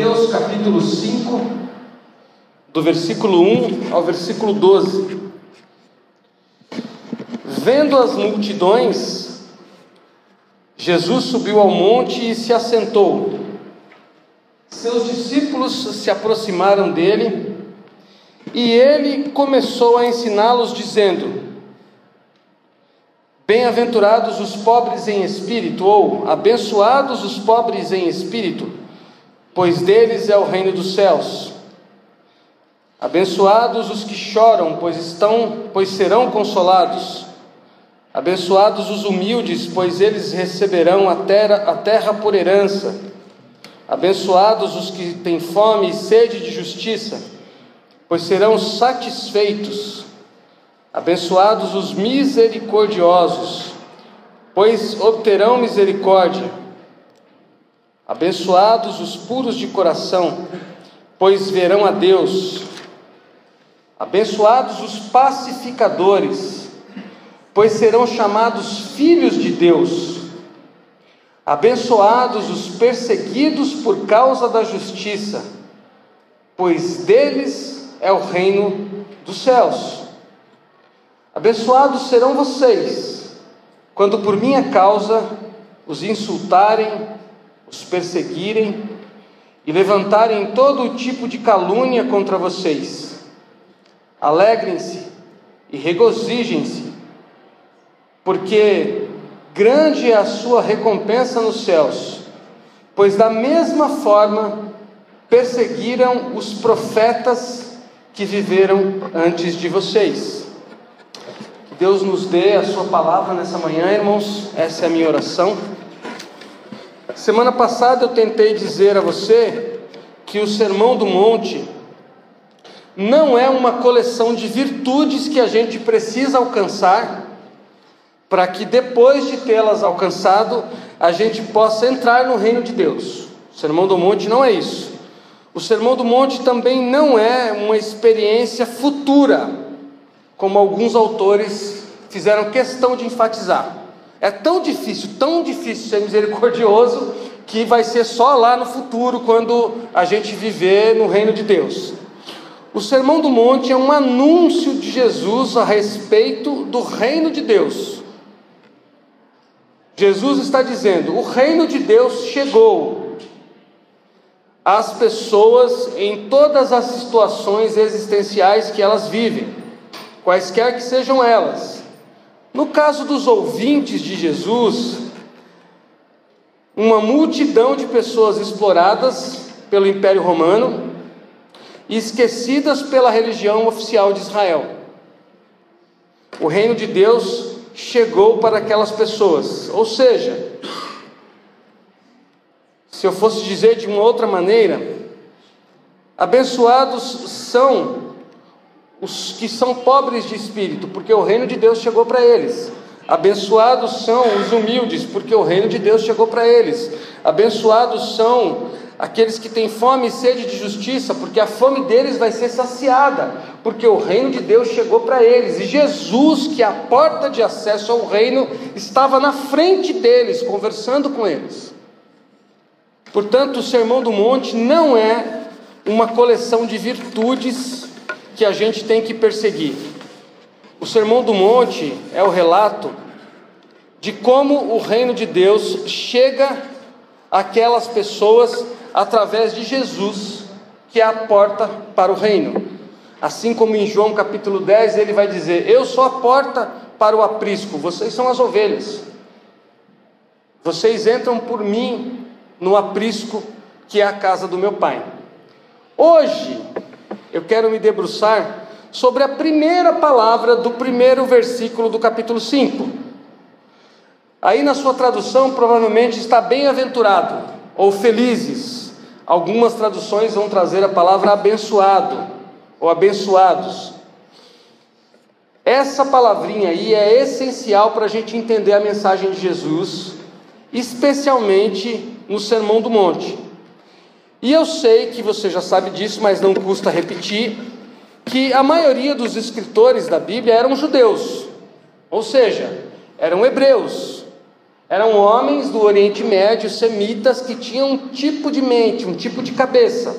Mateus capítulo 5, do versículo 1 ao versículo 12. Vendo as multidões, Jesus subiu ao monte e se assentou. Seus discípulos se aproximaram dele e ele começou a ensiná-los, dizendo: Bem-aventurados os pobres em espírito, ou abençoados os pobres em espírito, pois deles é o reino dos céus. Abençoados os que choram, pois estão, pois serão consolados. Abençoados os humildes, pois eles receberão a terra, a terra por herança. Abençoados os que têm fome e sede de justiça, pois serão satisfeitos. Abençoados os misericordiosos, pois obterão misericórdia. Abençoados os puros de coração, pois verão a Deus. Abençoados os pacificadores, pois serão chamados filhos de Deus. Abençoados os perseguidos por causa da justiça, pois deles é o reino dos céus. Abençoados serão vocês, quando por minha causa os insultarem, os perseguirem e levantarem todo tipo de calúnia contra vocês. Alegrem-se e regozijem-se, porque grande é a sua recompensa nos céus, pois da mesma forma perseguiram os profetas que viveram antes de vocês. Deus nos dê a sua palavra nessa manhã, irmãos, essa é a minha oração. Semana passada eu tentei dizer a você que o Sermão do Monte não é uma coleção de virtudes que a gente precisa alcançar para que depois de tê-las alcançado, a gente possa entrar no reino de Deus. O Sermão do Monte não é isso. O Sermão do Monte também não é uma experiência futura, como alguns autores fizeram questão de enfatizar. É tão difícil, tão difícil ser misericordioso, que vai ser só lá no futuro, quando a gente viver no reino de Deus. O Sermão do Monte é um anúncio de Jesus a respeito do reino de Deus. Jesus está dizendo: o reino de Deus chegou às pessoas em todas as situações existenciais que elas vivem, quaisquer que sejam elas. No caso dos ouvintes de Jesus, uma multidão de pessoas exploradas pelo Império Romano e esquecidas pela religião oficial de Israel. O reino de Deus chegou para aquelas pessoas. Ou seja, se eu fosse dizer de uma outra maneira, abençoados são os que são pobres de espírito, porque o reino de Deus chegou para eles. Abençoados são os humildes, porque o reino de Deus chegou para eles. Abençoados são aqueles que têm fome e sede de justiça, porque a fome deles vai ser saciada, porque o reino de Deus chegou para eles, e Jesus, que é a porta de acesso ao reino, estava na frente deles, conversando com eles. Portanto, o Sermão do Monte não é uma coleção de virtudes que a gente tem que perseguir. O Sermão do Monte é o relato de como o reino de Deus chega àquelas pessoas através de Jesus, que é a porta para o reino. Assim como em João capítulo 10 ele vai dizer: Eu sou a porta para o aprisco, vocês são as ovelhas. Vocês entram por mim no aprisco que é a casa do meu pai. Hoje eu quero me debruçar sobre a primeira palavra do primeiro versículo do capítulo 5. Aí na sua tradução provavelmente está bem-aventurado ou felizes. Algumas traduções vão trazer a palavra abençoado ou abençoados. Essa palavrinha aí é essencial para a gente entender a mensagem de Jesus, especialmente no Sermão do Monte. E eu sei que você já sabe disso, mas não custa repetir, que a maioria dos escritores da Bíblia eram judeus, ou seja, eram hebreus. Eram homens do Oriente Médio, semitas, que tinham um tipo de mente, um tipo de cabeça.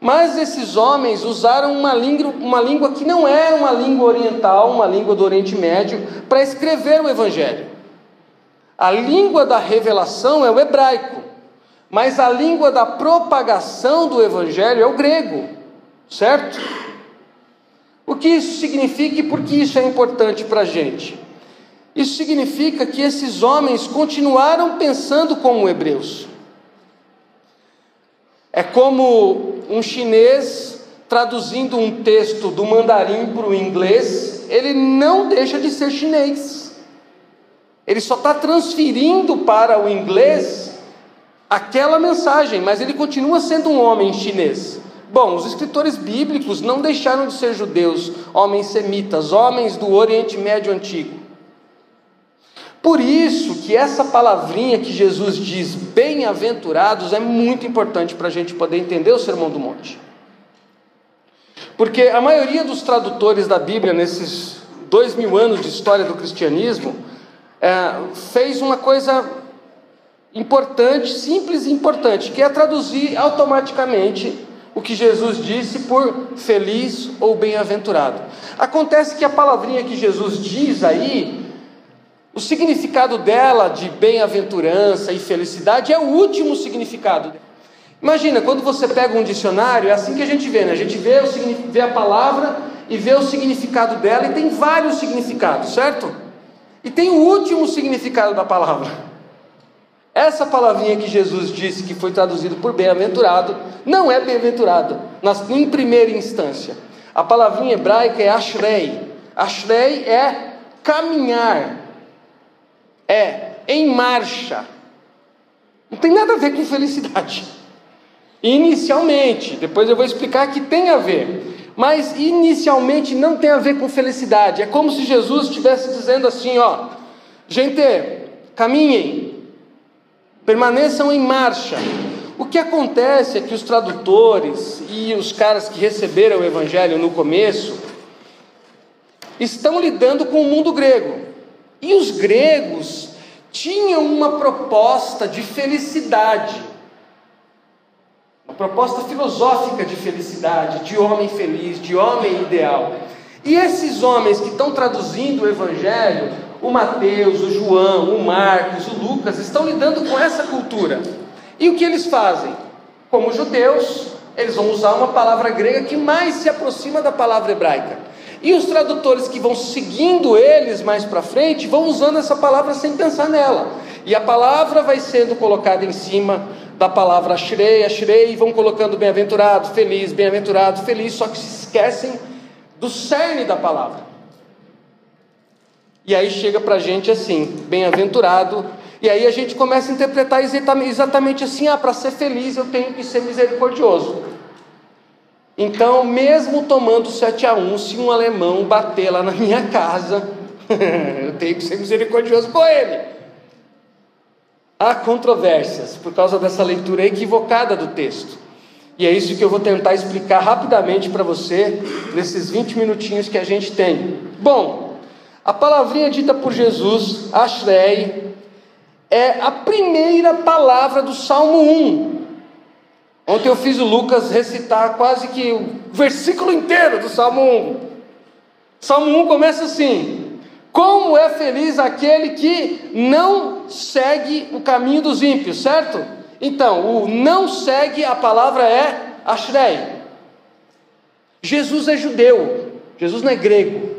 Mas esses homens usaram uma língua, uma língua que não era uma língua oriental, uma língua do Oriente Médio, para escrever o Evangelho. A língua da revelação é o hebraico, mas a língua da propagação do Evangelho é o grego, certo? O que isso significa e por que isso é importante para a gente? Isso significa que esses homens continuaram pensando como hebreus. É como um chinês traduzindo um texto do mandarim para o inglês, ele não deixa de ser chinês. Ele só está transferindo para o inglês aquela mensagem, mas ele continua sendo um homem chinês. Bom, os escritores bíblicos não deixaram de ser judeus, homens semitas, homens do Oriente Médio Antigo. Por isso que essa palavrinha que Jesus diz, bem-aventurados, é muito importante para a gente poder entender o Sermão do Monte. Porque a maioria dos tradutores da Bíblia, nesses dois mil anos de história do cristianismo, é, fez uma coisa importante, simples e importante, que é traduzir automaticamente o que Jesus disse por feliz ou bem-aventurado. Acontece que a palavrinha que Jesus diz aí o significado dela de bem-aventurança e felicidade é o último significado. Imagina, quando você pega um dicionário, é assim que a gente vê, né? A gente vê, o, vê a palavra e vê o significado dela, e tem vários significados, certo? E tem o último significado da palavra. Essa palavrinha que Jesus disse que foi traduzido por bem-aventurado, não é bem-aventurado, em primeira instância. A palavrinha hebraica é ashrei. Ashrei é caminhar, é em marcha. Não tem nada a ver com felicidade. Inicialmente, depois eu vou explicar que tem a ver, mas inicialmente não tem a ver com felicidade. É como se Jesus estivesse dizendo assim: ó, gente, caminhem, permaneçam em marcha. O que acontece é que os tradutores e os caras que receberam o evangelho no começo estão lidando com o mundo grego. E os gregos tinham uma proposta de felicidade, uma proposta filosófica de felicidade, de homem feliz, de homem ideal. E esses homens que estão traduzindo o Evangelho, o Mateus, o João, o Marcos, o Lucas, estão lidando com essa cultura. E o que eles fazem? Como judeus, eles vão usar uma palavra grega que mais se aproxima da palavra hebraica. E os tradutores que vão seguindo eles mais para frente vão usando essa palavra sem pensar nela. E a palavra vai sendo colocada em cima da palavra ashrei, ashrei, e vão colocando bem-aventurado, feliz, bem-aventurado, feliz, só que se esquecem do cerne da palavra. E aí chega para a gente assim, bem-aventurado, e aí a gente começa a interpretar exatamente assim: ah, para ser feliz eu tenho que ser misericordioso. Então, mesmo tomando 7 a 1, se um alemão bater lá na minha casa, eu tenho que ser misericordioso com ele. Há controvérsias por causa dessa leitura equivocada do texto. E é isso que eu vou tentar explicar rapidamente para você nesses 20 minutinhos que a gente tem. Bom, a palavrinha dita por Jesus, Ashrei, é a primeira palavra do Salmo 1. Ontem eu fiz o Lucas recitar quase que o versículo inteiro do Salmo 1. Salmo 1 começa assim: Como é feliz aquele que não segue o caminho dos ímpios, certo? Então, o não segue, a palavra é Ashrei. Jesus é judeu, Jesus não é grego,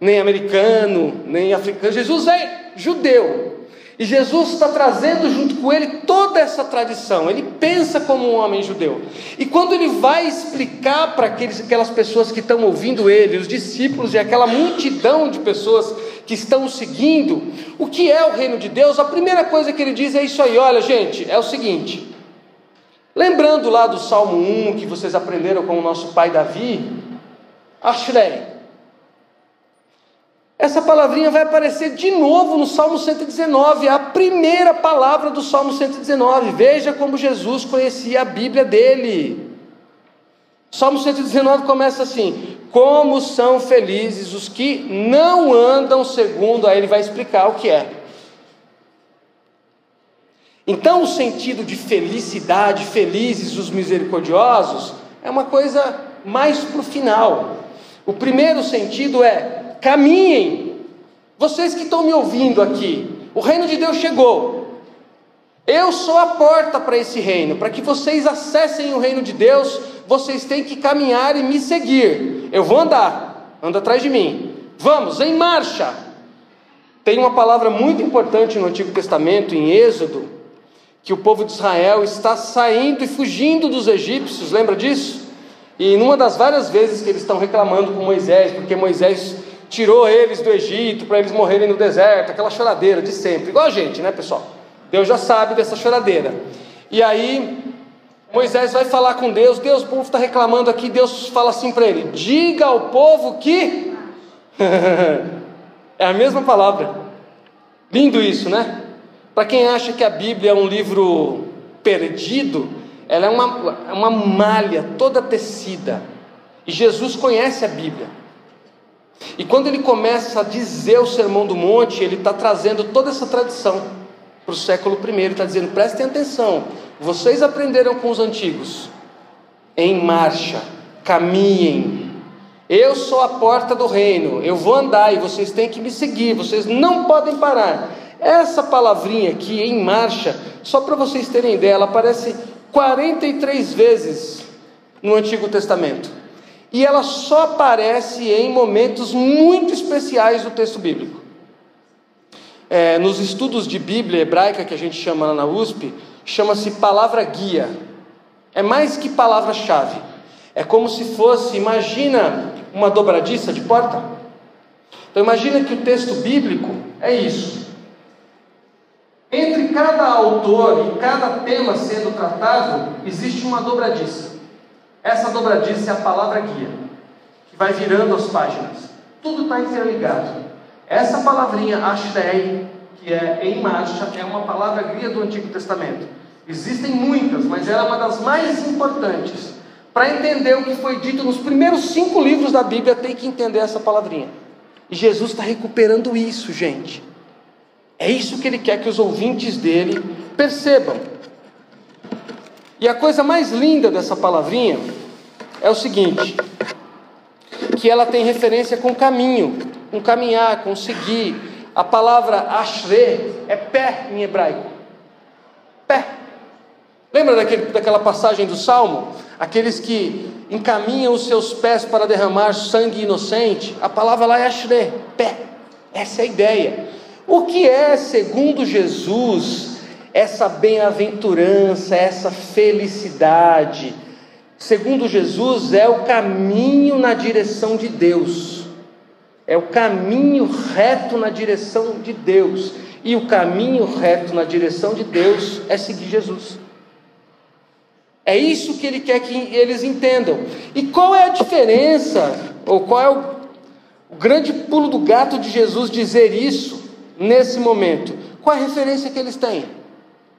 nem americano, nem africano, Jesus é judeu. E Jesus está trazendo junto com ele toda essa tradição. Ele pensa como um homem judeu. E quando ele vai explicar para aquelas pessoas que estão ouvindo ele, os discípulos e aquela multidão de pessoas que estão seguindo, o que é o reino de Deus, a primeira coisa que ele diz é isso aí: olha, gente, é o seguinte. Lembrando lá do Salmo 1 que vocês aprenderam com o nosso pai Davi, Ashrei. Essa palavrinha vai aparecer de novo no Salmo 119, a primeira palavra do Salmo 119. Veja como Jesus conhecia a Bíblia dele. Salmo 119 começa assim: Como são felizes os que não andam segundo, aí ele vai explicar o que é. Então, o sentido de felicidade, felizes os misericordiosos, é uma coisa mais para o final. O primeiro sentido é: caminhem. Vocês que estão me ouvindo aqui, o reino de Deus chegou. Eu sou a porta para esse reino. Para que vocês acessem o reino de Deus, vocês têm que caminhar e me seguir. Eu vou andar, anda atrás de mim. Vamos, em marcha. Tem uma palavra muito importante no Antigo Testamento, em Êxodo, que o povo de Israel está saindo e fugindo dos egípcios, lembra disso? E numa das várias vezes que eles estão reclamando com Moisés, porque Moisés tirou eles do Egito para eles morrerem no deserto, aquela choradeira de sempre, igual a gente, né, pessoal? Deus já sabe dessa choradeira. E aí Moisés vai falar com Deus, Deus, o povo está reclamando aqui, Deus fala assim para ele: diga ao povo que. é a mesma palavra. Lindo isso, né? Para quem acha que a Bíblia é um livro perdido, ela é uma, uma malha toda tecida. E Jesus conhece a Bíblia. E quando ele começa a dizer o Sermão do Monte, ele está trazendo toda essa tradição para o século I. Ele está dizendo: prestem atenção, vocês aprenderam com os antigos, em marcha, caminhem. Eu sou a porta do reino, eu vou andar e vocês têm que me seguir, vocês não podem parar. Essa palavrinha aqui, em marcha, só para vocês terem ideia, ela aparece 43 vezes no Antigo Testamento. E ela só aparece em momentos muito especiais do texto bíblico. É, nos estudos de Bíblia hebraica que a gente chama na USP, chama-se palavra guia. É mais que palavra-chave. É como se fosse, imagina uma dobradiça de porta. Então imagina que o texto bíblico é isso. Entre cada autor e cada tema sendo tratado, existe uma dobradiça. Essa dobradiça é a palavra guia, que vai virando as páginas. Tudo está interligado. Essa palavrinha, Ashrei, que é em marcha, é uma palavra guia do Antigo Testamento. Existem muitas, mas ela é uma das mais importantes. Para entender o que foi dito nos primeiros cinco livros da Bíblia, tem que entender essa palavrinha. E Jesus está recuperando isso, gente. É isso que ele quer que os ouvintes dele percebam. E a coisa mais linda dessa palavrinha é o seguinte: que ela tem referência com caminho, com caminhar, com seguir. A palavra ashre é pé em hebraico. Pé. Lembra daquele, daquela passagem do Salmo? Aqueles que encaminham os seus pés para derramar sangue inocente. A palavra lá é ashre, pé. Essa é a ideia. O que é, segundo Jesus, essa bem-aventurança, essa felicidade? Segundo Jesus, é o caminho na direção de Deus, é o caminho reto na direção de Deus, e o caminho reto na direção de Deus é seguir Jesus. É isso que ele quer que eles entendam. E qual é a diferença, ou qual é o, o grande pulo do gato de Jesus dizer isso? nesse momento. Qual a referência que eles têm?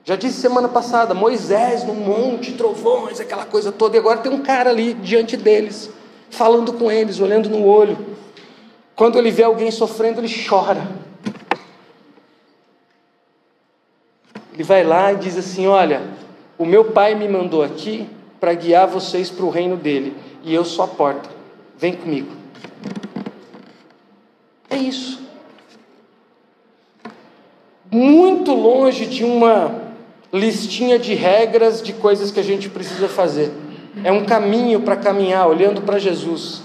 Já disse semana passada, Moisés no monte, trovões, aquela coisa toda, e agora tem um cara ali diante deles, falando com eles, olhando no olho. Quando ele vê alguém sofrendo, ele chora. Ele vai lá e diz assim: Olha, o meu pai me mandou aqui para guiar vocês para o reino dele, e eu sou a porta, vem comigo. É isso muito longe de uma listinha de regras de coisas que a gente precisa fazer. É um caminho para caminhar, olhando para Jesus.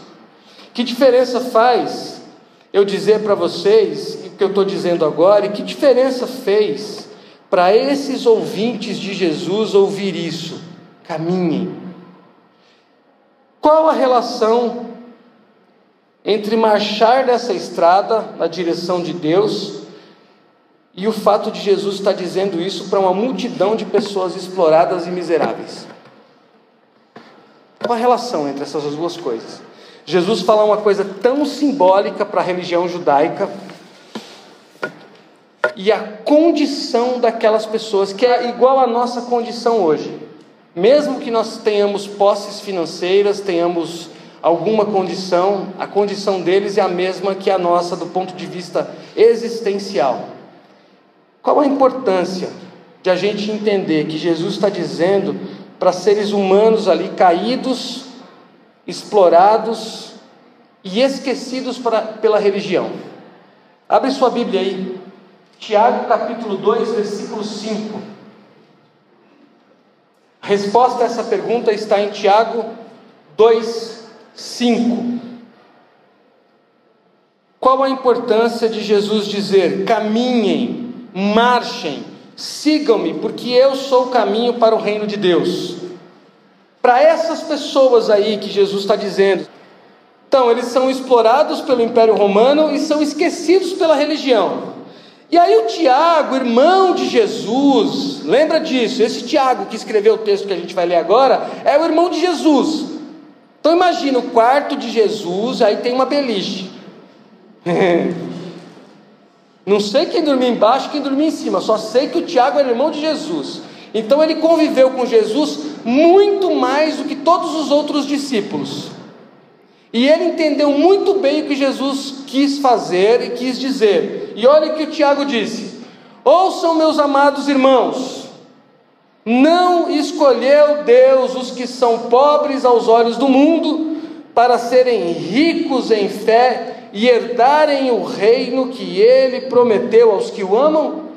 Que diferença faz eu dizer para vocês o que eu estou dizendo agora, e que diferença fez para esses ouvintes de Jesus ouvir isso? Caminhem. Qual a relação entre marchar nessa estrada na direção de Deus e o fato de Jesus estar dizendo isso para uma multidão de pessoas exploradas e miseráveis. Qual a relação entre essas duas coisas? Jesus fala uma coisa tão simbólica para a religião judaica e a condição daquelas pessoas, que é igual à nossa condição hoje. Mesmo que nós tenhamos posses financeiras, tenhamos alguma condição, a condição deles é a mesma que a nossa do ponto de vista existencial. Qual a importância de a gente entender que Jesus está dizendo para seres humanos ali caídos, explorados e esquecidos para, pela religião. Abre sua Bíblia aí, Tiago capítulo 2, versículo 5. A resposta a essa pergunta está em Tiago 2, 5. Qual a importância de Jesus dizer: caminhem, marchem, sigam-me, porque eu sou o caminho para o reino de Deus? Para essas pessoas aí que Jesus está dizendo, então eles são explorados pelo Império Romano e são esquecidos pela religião. E aí o Tiago, irmão de Jesus, lembra disso? Esse Tiago que escreveu o texto que a gente vai ler agora é o irmão de Jesus. Então imagina o quarto de Jesus, aí tem uma beliche. Não sei quem dormia embaixo, quem dormia em cima, só sei que o Tiago era irmão de Jesus. Então ele conviveu com Jesus muito mais do que todos os outros discípulos. E ele entendeu muito bem o que Jesus quis fazer e quis dizer. E olha o que o Tiago disse: Ouçam, meus amados irmãos, não escolheu Deus os que são pobres aos olhos do mundo para serem ricos em fé e herdarem o reino que ele prometeu aos que o amam?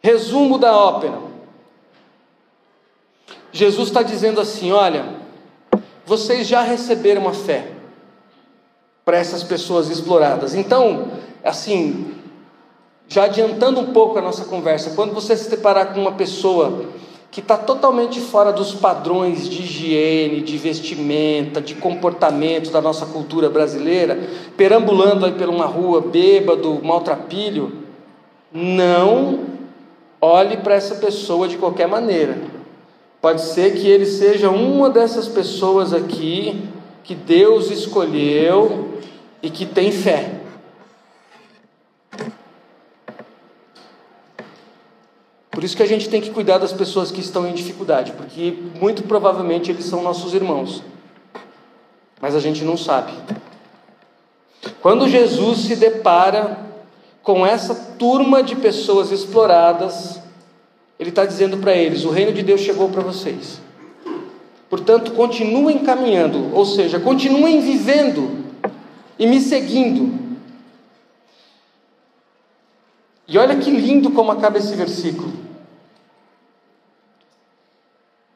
Resumo da ópera. Jesus está dizendo assim: olha, vocês já receberam a fé para essas pessoas exploradas. Então, assim, já adiantando um pouco a nossa conversa, quando você se deparar com uma pessoa que está totalmente fora dos padrões de higiene, de vestimenta, de comportamento da nossa cultura brasileira, perambulando aí por uma rua, bêbado, maltrapilho, não olhe para essa pessoa de qualquer maneira. Pode ser que ele seja uma dessas pessoas aqui que Deus escolheu e que tem fé. Por isso que a gente tem que cuidar das pessoas que estão em dificuldade, porque muito provavelmente eles são nossos irmãos, mas a gente não sabe. Quando Jesus se depara com essa turma de pessoas exploradas, ele está dizendo para eles: o reino de Deus chegou para vocês. Portanto, continuem caminhando, ou seja, continuem vivendo e me seguindo. E olha que lindo como acaba esse versículo.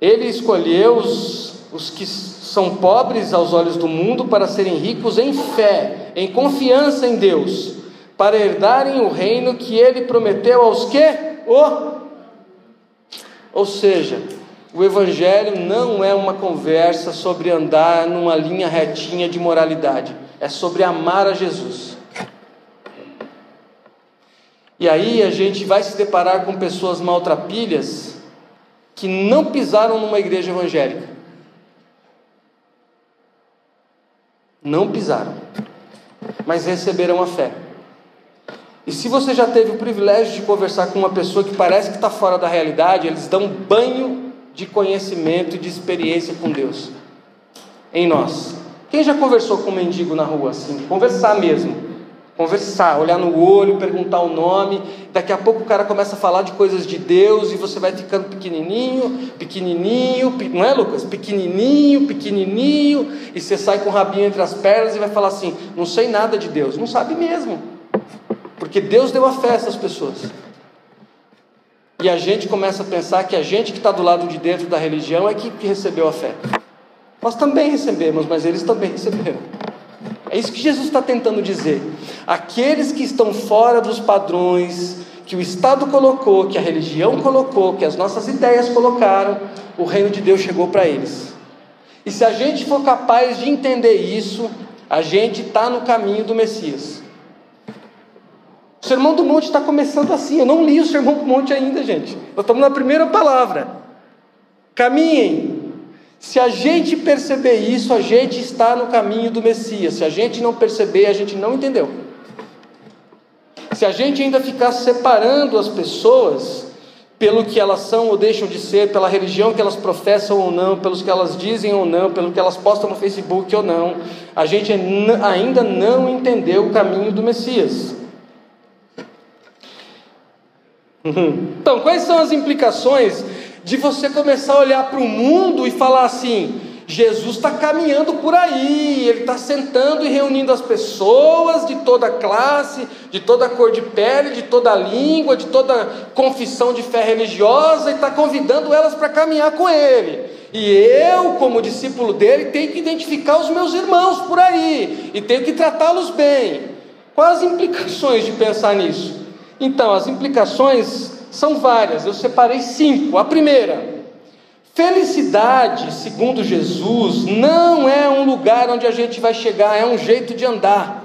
Ele escolheu os, os que são pobres aos olhos do mundo para serem ricos em fé, em confiança em Deus, para herdarem o reino que ele prometeu aos que? O. Ou seja, o Evangelho não é uma conversa sobre andar numa linha retinha de moralidade, é sobre amar a Jesus. E aí a gente vai se deparar com pessoas maltrapilhas que não pisaram numa igreja evangélica. Não pisaram, mas receberam a fé. E se você já teve o privilégio de conversar com uma pessoa que parece que está fora da realidade, eles dão banho de conhecimento e de experiência com Deus em nós. Quem já conversou com um mendigo na rua assim? Conversar mesmo. Conversar, olhar no olho, perguntar o nome. Daqui a pouco o cara começa a falar de coisas de Deus e você vai ficando pequenininho, pequenininho, não é, Lucas? Pequenininho, pequenininho, e você sai com o rabinho entre as pernas e vai falar assim: não sei nada de Deus. Não sabe mesmo, porque Deus deu a fé a essas pessoas. E a gente começa a pensar que a gente que está do lado de dentro da religião é que, recebeu a fé. Nós também recebemos, mas eles também receberam. É isso que Jesus está tentando dizer. Aqueles que estão fora dos padrões que o Estado colocou, que a religião colocou, que as nossas ideias colocaram, o reino de Deus chegou para eles. E se a gente for capaz de entender isso, a gente está no caminho do Messias. O Sermão do Monte está começando assim. Eu não li o Sermão do Monte ainda, gente. Nós estamos na primeira palavra. Caminhem, se a gente perceber isso, a gente está no caminho do Messias. Se a gente não perceber, a gente não entendeu. Se a gente ainda ficar separando as pessoas pelo que elas são ou deixam de ser, pela religião que elas professam ou não, pelos que elas dizem ou não, pelo que elas postam no Facebook ou não, a gente ainda não entendeu o caminho do Messias. Então, quais são as implicações de você começar a olhar para o mundo e falar assim: Jesus está caminhando por aí, ele está sentando e reunindo as pessoas de toda classe, de toda cor de pele, de toda língua, de toda confissão de fé religiosa e está convidando elas para caminhar com ele. E eu, como discípulo dele, tenho que identificar os meus irmãos por aí e tenho que tratá-los bem. Quais as implicações de pensar nisso? Então, as implicações são várias, eu separei cinco. A primeira, felicidade, segundo Jesus, não é um lugar onde a gente vai chegar, é um jeito de andar.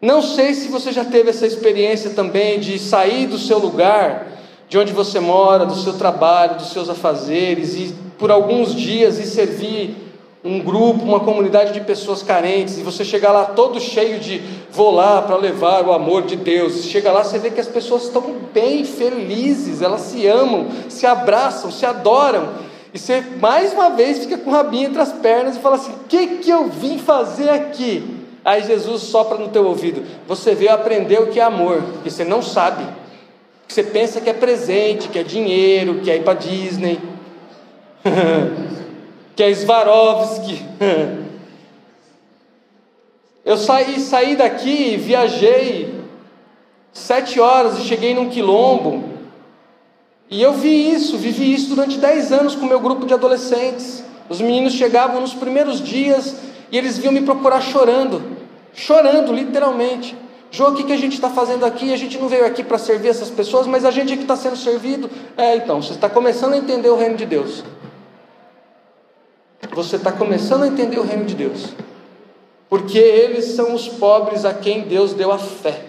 Não sei se você já teve essa experiência também de sair do seu lugar, de onde você mora, do seu trabalho, dos seus afazeres, e por alguns dias ir servir um grupo, uma comunidade de pessoas carentes, e você chegar lá todo cheio de vou lá para levar o amor de Deus. Chega lá, você vê que as pessoas estão bem felizes, elas se amam, se abraçam, se adoram. E você mais uma vez fica com o rabinho entre as pernas e fala assim: "O que que eu vim fazer aqui?" Aí Jesus sopra no teu ouvido: "Você veio aprender o que é amor, que você não sabe. Você pensa que é presente, que é dinheiro, que é ir para Disney." que é Svarovski. Eu saí, saí daqui, viajei sete horas e cheguei num quilombo. E eu vi isso, vivi isso durante dez anos com meu grupo de adolescentes. Os meninos chegavam nos primeiros dias e eles vinham me procurar chorando, chorando literalmente. Jô, o que, que a gente está fazendo aqui? A gente não veio aqui para servir essas pessoas, mas a gente é que está sendo servido. É, então, você está começando a entender o reino de Deus você está começando a entender o reino de Deus, porque eles são os pobres a quem Deus deu a fé,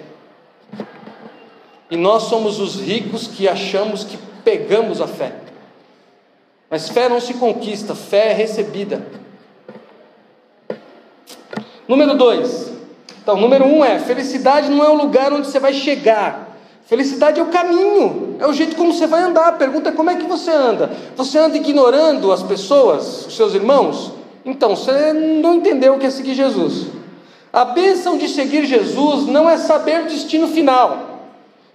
e nós somos os ricos que achamos que pegamos a fé, mas fé não se conquista, fé é recebida. Número dois, então, número um é: felicidade não é o lugar onde você vai chegar, Felicidade é o caminho, é o jeito como você vai andar. A pergunta é como é que você anda? Você anda ignorando as pessoas, os seus irmãos? Então, você não entendeu o que é seguir Jesus. A bênção de seguir Jesus não é saber o destino final,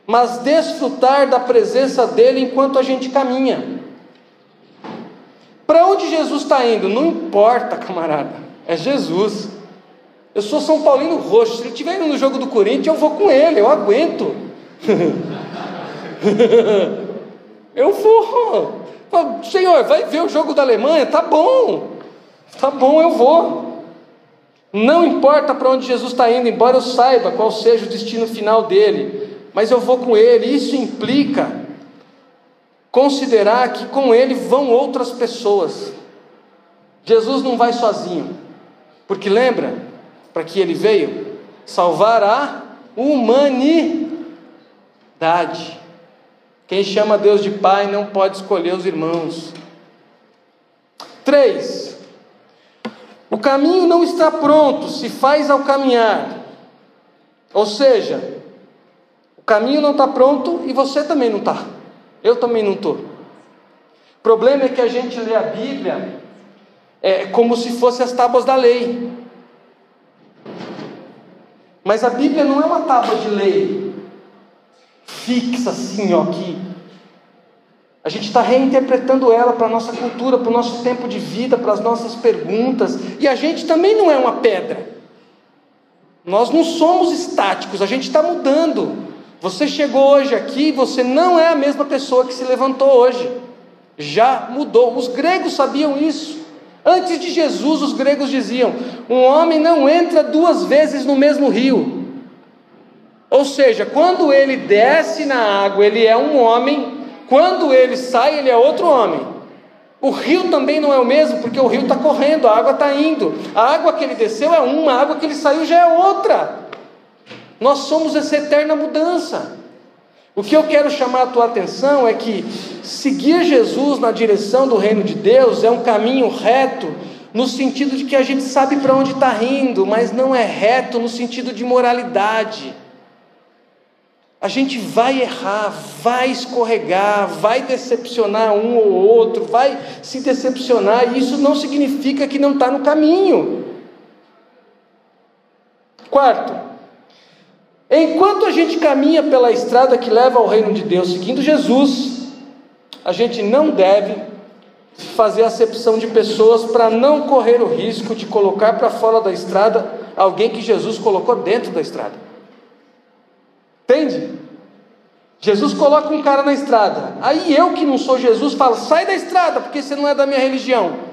mas desfrutar da presença dele enquanto a gente caminha. Para onde Jesus está indo? Não importa, camarada, é Jesus. Eu sou São Paulino roxo, se ele estiver indo no jogo do Corinthians, eu vou com ele, eu aguento. Eu vou. Senhor, vai ver o jogo da Alemanha? Tá bom, tá bom, eu vou. Não importa para onde Jesus está indo, embora eu saiba qual seja o destino final dele, mas eu vou com ele. Isso implica considerar que com ele vão outras pessoas. Jesus não vai sozinho, porque lembra para que ele veio salvar a humanidade Dade. Quem chama Deus de Pai não pode escolher os irmãos. 3. O caminho não está pronto, se faz ao caminhar. Ou seja, o caminho não está pronto e você também não está. Eu também não estou. O problema é que a gente lê a Bíblia é, como se fosse as tábuas da lei. Mas a Bíblia não é uma tábua de lei fixa assim, ó, que a gente está reinterpretando ela para a nossa cultura, para o nosso tempo de vida, para as nossas perguntas, e a gente também não é uma pedra. Nós não somos estáticos, a gente está mudando. Você chegou hoje aqui, você não é a mesma pessoa que se levantou hoje. Já mudou. Os gregos sabiam isso. Antes de Jesus, os gregos diziam: um homem não entra duas vezes no mesmo rio. Ou seja, quando ele desce na água, ele é um homem, quando ele sai, ele é outro homem. O rio também não é o mesmo, porque o rio está correndo, a água está indo. A água que ele desceu é uma, a água que ele saiu já é outra. Nós somos essa eterna mudança. O que eu quero chamar a tua atenção é que seguir Jesus na direção do reino de Deus é um caminho reto, no sentido de que a gente sabe para onde está indo, mas não é reto no sentido de moralidade. A gente vai errar, vai escorregar, vai decepcionar um ou outro, vai se decepcionar, e isso não significa que não está no caminho. Quarto, Enquanto a gente caminha pela estrada que leva ao reino de Deus, seguindo Jesus, a gente não deve fazer acepção de pessoas para não correr o risco de colocar para fora da estrada alguém que Jesus colocou dentro da estrada. Entende? Jesus coloca um cara na estrada. Aí eu que não sou Jesus falo: sai da estrada, porque você não é da minha religião.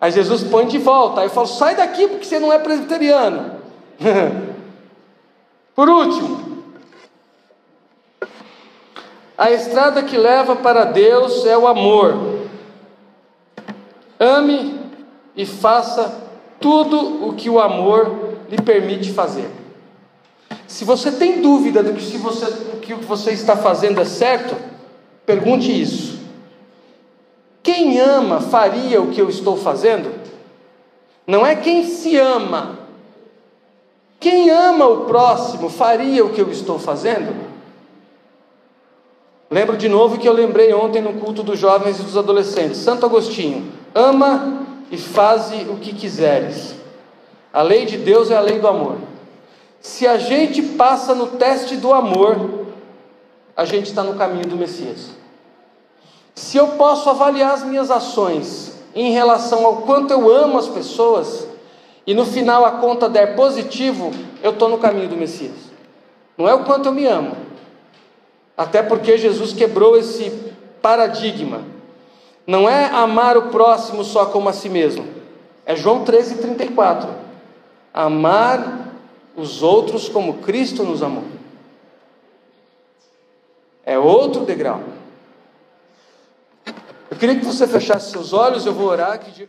Aí Jesus põe de volta. Aí eu falo: sai daqui, porque você não é presbiteriano. Por último, a estrada que leva para Deus é o amor. Ame e faça tudo o que o amor lhe permite fazer. Se você tem dúvida do que, se você, o que você está fazendo é certo, pergunte isso. Quem ama faria o que eu estou fazendo? Não é quem se ama. Quem ama o próximo faria o que eu estou fazendo? Lembro de novo que eu lembrei ontem no culto dos jovens e dos adolescentes. Santo Agostinho, ama e faze o que quiseres. A lei de Deus é a lei do amor. Se a gente passa no teste do amor, a gente está no caminho do Messias. Se eu posso avaliar as minhas ações em relação ao quanto eu amo as pessoas, e no final a conta der positivo, eu estou no caminho do Messias. Não é o quanto eu me amo, até porque Jesus quebrou esse paradigma. Não é amar o próximo só como a si mesmo. É João 13,34. Amar os outros como Cristo nos amou. É outro degrau. Eu queria que você fechasse seus olhos, eu vou orar. Que...